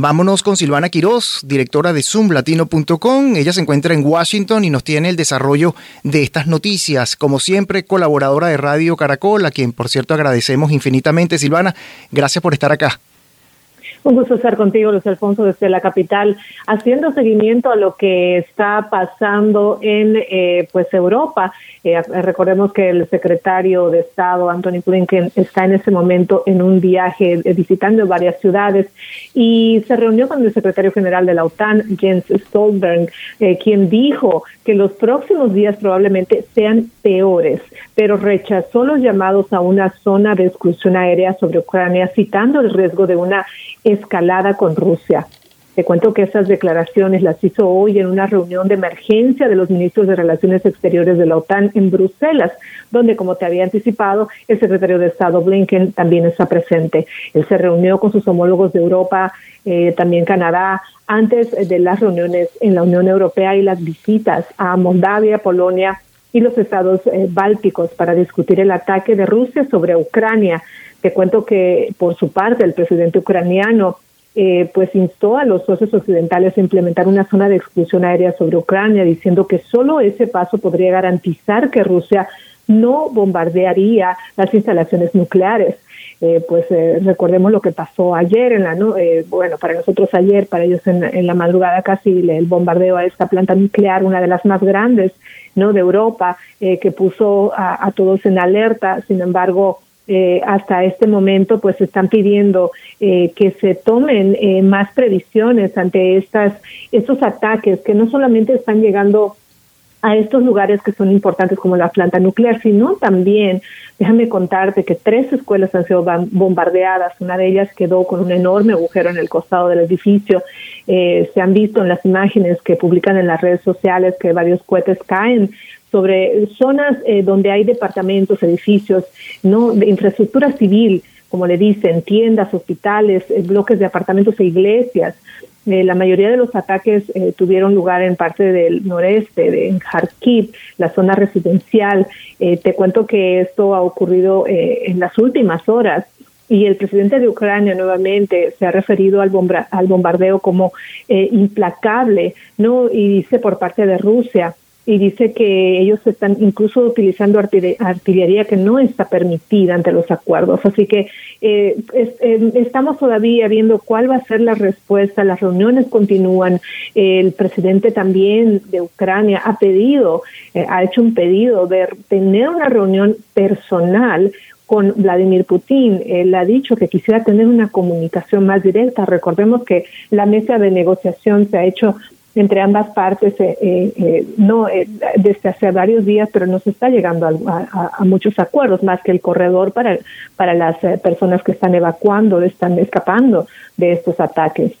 Vámonos con Silvana Quiroz, directora de zoomlatino.com. Ella se encuentra en Washington y nos tiene el desarrollo de estas noticias. Como siempre, colaboradora de Radio Caracol, a quien por cierto agradecemos infinitamente. Silvana, gracias por estar acá. Un gusto estar contigo, Luis Alfonso, desde la capital, haciendo seguimiento a lo que está pasando en eh, pues Europa. Eh, recordemos que el secretario de Estado, Anthony Blinken, está en ese momento en un viaje eh, visitando varias ciudades y se reunió con el secretario general de la OTAN, Jens Stoltenberg, quien dijo que los próximos días probablemente sean peores, pero rechazó los llamados a una zona de exclusión aérea sobre Ucrania, citando el riesgo de una escalada con Rusia. Te cuento que esas declaraciones las hizo hoy en una reunión de emergencia de los ministros de Relaciones Exteriores de la OTAN en Bruselas, donde, como te había anticipado, el secretario de Estado Blinken también está presente. Él se reunió con sus homólogos de Europa, eh, también Canadá, antes de las reuniones en la Unión Europea y las visitas a Moldavia, Polonia y los estados eh, bálticos para discutir el ataque de Rusia sobre Ucrania. Te cuento que por su parte el presidente ucraniano eh, pues instó a los socios occidentales a implementar una zona de exclusión aérea sobre Ucrania, diciendo que solo ese paso podría garantizar que Rusia no bombardearía las instalaciones nucleares. Eh, pues eh, recordemos lo que pasó ayer en la bueno para nosotros ayer para ellos en, la madrugada casi el bombardeo a esta planta nuclear una de las más grandes no de Europa que puso a, todos en alerta sin embargo eh, hasta este momento pues están pidiendo eh, que se tomen eh, más previsiones ante estas estos ataques que no solamente están llegando a estos lugares que son importantes como la planta nuclear, sino también, déjame contarte que tres escuelas han sido bombardeadas, una de ellas quedó con un enorme agujero en el costado del edificio, se han visto en las imágenes que publican en las redes sociales que varios cohetes caen sobre zonas eh, donde hay departamentos, edificios, no de infraestructura civil, como le dicen, tiendas, hospitales, eh, bloques de apartamentos e iglesias. Eh, la mayoría de los ataques tuvieron lugar en parte del noreste, de, en Kharkiv, la zona residencial. te cuento que esto ha ocurrido en las últimas horas y el presidente de Ucrania nuevamente se ha referido al, al bombardeo como implacable, no y dice por parte de Rusia y dice que ellos están incluso utilizando artillería que no está permitida ante los acuerdos. Así que eh, eh, estamos todavía viendo cuál va a ser la respuesta. Las reuniones continúan. el presidente también de Ucrania ha pedido, eh, ha hecho un pedido de tener una reunión personal con Vladimir Putin. Él ha dicho que quisiera tener una comunicación más directa. Recordemos que la mesa de negociación se ha hecho entre ambas partes, eh, eh, eh, no desde hace varios días, pero no se está llegando a, muchos acuerdos, más que el corredor para, para las personas que están evacuando, están escapando de estos ataques.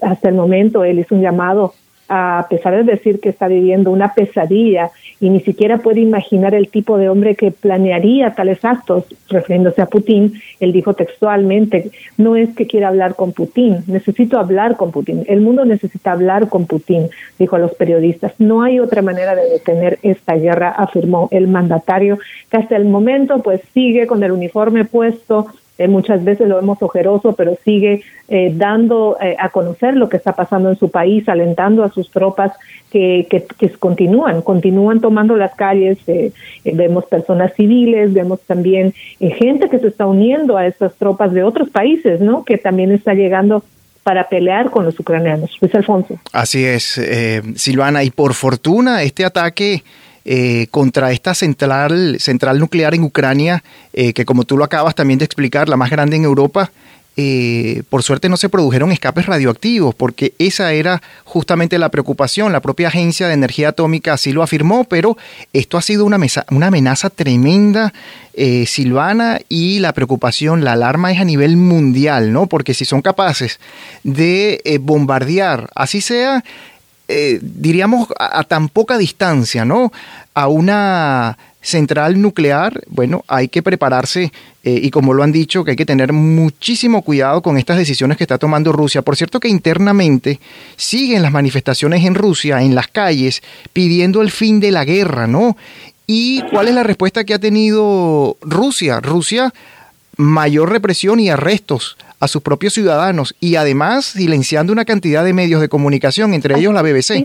hasta el momento él hizo un llamado a pesar de decir que está viviendo una pesadilla y ni siquiera puede imaginar el tipo de hombre que planearía tales actos, refiriéndose a Putin, él dijo textualmente, no es que quiera hablar con Putin, necesito hablar con Putin, el mundo necesita hablar con Putin, dijo a los periodistas, no hay otra manera de detener esta guerra, afirmó el mandatario, que hasta el momento pues sigue con el uniforme puesto, eh, muchas veces lo vemos ojeroso, pero sigue eh, dando eh, a conocer lo que está pasando en su país, alentando a sus tropas que, que, continúan, continúan tomando las calles. vemos personas civiles, vemos también gente que se está uniendo a estas tropas de otros países, ¿no? Que también está llegando para pelear con los ucranianos. Luis Alfonso. Así es, Silvana, y por fortuna este ataque eh, contra esta central, central nuclear en Ucrania, eh, que como tú lo acabas también de explicar, la más grande en Europa, eh, por suerte no se produjeron escapes radioactivos, porque esa era justamente la preocupación. La propia Agencia de Energía Atómica así lo afirmó, pero esto ha sido una, una amenaza tremenda, Silvana, y la preocupación, la alarma es a nivel mundial, ¿no? Porque si son capaces de bombardear, así sea eh, diríamos, a, tan poca distancia, ¿no? A una central nuclear, bueno, hay que prepararse eh, y como lo han dicho, que hay que tener muchísimo cuidado con estas decisiones que está tomando Rusia. Por cierto que internamente siguen las manifestaciones en Rusia, en las calles, pidiendo el fin de la guerra, ¿no? ¿Y cuál es la respuesta que ha tenido Rusia? Rusia, mayor represión y arrestos a sus propios ciudadanos y además silenciando una cantidad de medios de comunicación, entre ellos la BBC.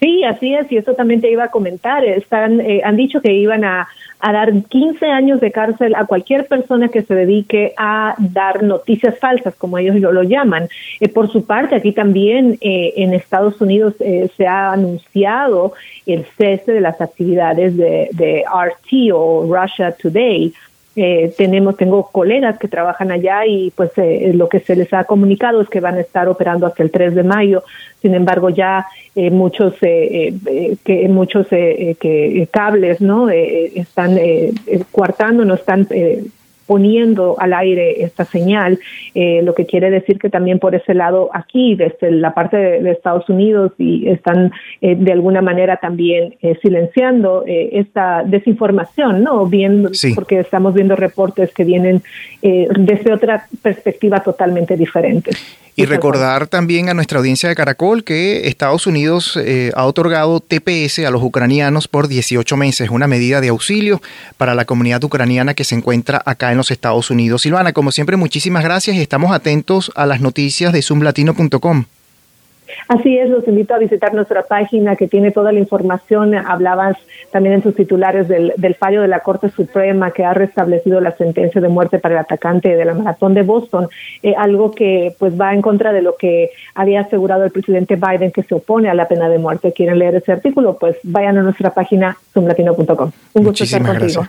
Sí. así es, y esto también te iba a comentar. Están, eh, han dicho que iban a, dar 15 años de cárcel a cualquier persona que se dedique a dar noticias falsas, como ellos lo, llaman. Eh, por su parte, aquí también eh, en Estados Unidos se ha anunciado el cese de las actividades de, de RT o Russia Today eh, tenemos, tengo colegas que trabajan allá y pues eh, lo que se les ha comunicado es que van a estar operando hasta el 3 de mayo. Sin embargo, ya eh, muchos que muchos que cables no están coartando, no están poniendo al aire esta señal, eh, lo que quiere decir que también por ese lado aquí, desde la parte de, Estados Unidos, y están eh, de alguna manera también eh, silenciando esta desinformación, ¿no? Viendo, porque estamos viendo reportes que vienen desde otra perspectiva totalmente diferente. Y recordar también a nuestra audiencia de Caracol que Estados Unidos eh, ha otorgado TPS a los ucranianos por 18 meses, una medida de auxilio para la comunidad ucraniana que se encuentra acá en los Estados Unidos. Silvana, como siempre, muchísimas gracias y estamos atentos a las noticias de zoomlatino.com. Así es, los invito a visitar nuestra página que tiene toda la información. Hablabas también en sus titulares del, fallo de la Corte Suprema que ha restablecido la sentencia de muerte para el atacante de la maratón de Boston, eh, algo que pues va en contra de lo que había asegurado el presidente Biden que se opone a la pena de muerte. ¿Quieren leer ese artículo? Pues vayan a nuestra página zoomlatino.com. Un gusto estar contigo.